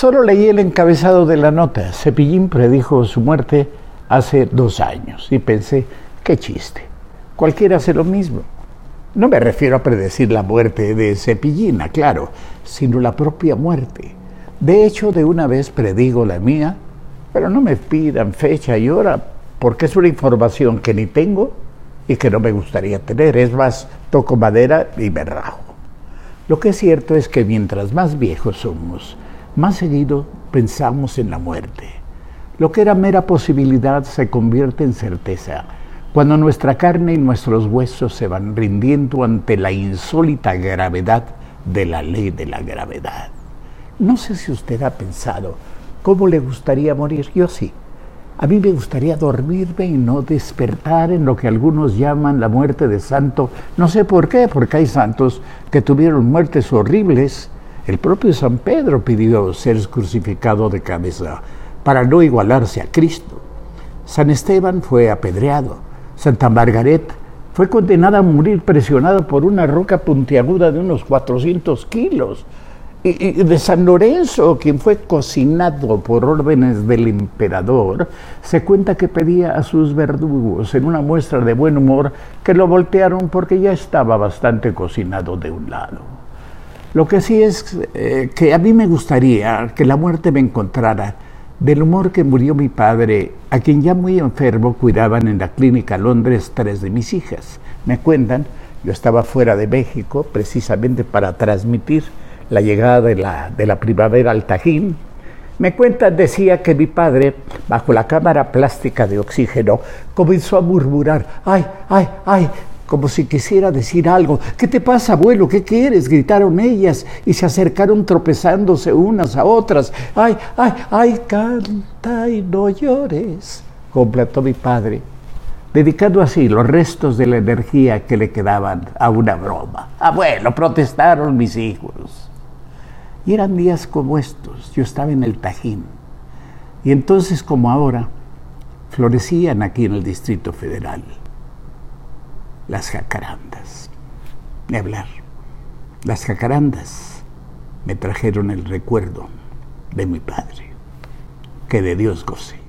Solo leí el encabezado de la nota. Cepillín predijo su muerte hace dos años y pensé, qué chiste. Cualquiera hace lo mismo. No me refiero a predecir la muerte de Cepillina, claro, sino la propia muerte. De hecho, de una vez predigo la mía, pero no me pidan fecha y hora, porque es una información que ni tengo y que no me gustaría tener. Es más, toco madera y me rajo. Lo que es cierto es que mientras más viejos somos, más seguido pensamos en la muerte. Lo que era mera posibilidad se convierte en certeza cuando nuestra carne y nuestros huesos se van rindiendo ante la insólita gravedad de la ley de la gravedad. No sé si usted ha pensado cómo le gustaría morir. Yo sí. A mí me gustaría dormirme y no despertar en lo que algunos llaman la muerte de santo. No sé por qué, porque hay santos que tuvieron muertes horribles. El propio San Pedro pidió ser crucificado de cabeza para no igualarse a Cristo. San Esteban fue apedreado. Santa Margaret fue condenada a morir presionada por una roca puntiaguda de unos 400 kilos. Y, de San Lorenzo, quien fue cocinado por órdenes del emperador, se cuenta que pedía a sus verdugos, en una muestra de buen humor, que lo voltearon porque ya estaba bastante cocinado de un lado. Lo que sí es eh, que a mí me gustaría que la muerte me encontrara del humor que murió mi padre, a quien ya muy enfermo cuidaban en la clínica Londres tres de mis hijas. Me cuentan, yo estaba fuera de México precisamente para transmitir la llegada de la, de la primavera al Tajín. Me cuentan, decía que mi padre, bajo la cámara plástica de oxígeno, comenzó a murmurar, ay, ay, ay, como si quisiera decir algo. ¿Qué te pasa, abuelo? ¿Qué quieres? gritaron ellas y se acercaron tropezándose unas a otras. ¡Ay, ay, ay, canta y no llores! completó mi padre, dedicando así los restos de la energía que le quedaban a una broma. Abuelo, protestaron mis hijos. Y eran días como estos. Yo estaba en el Tajín. Y entonces, como ahora, florecían aquí en el Distrito Federal las jacarandas. Ni hablar. Las jacarandas me trajeron el recuerdo de mi padre. Que de Dios goce.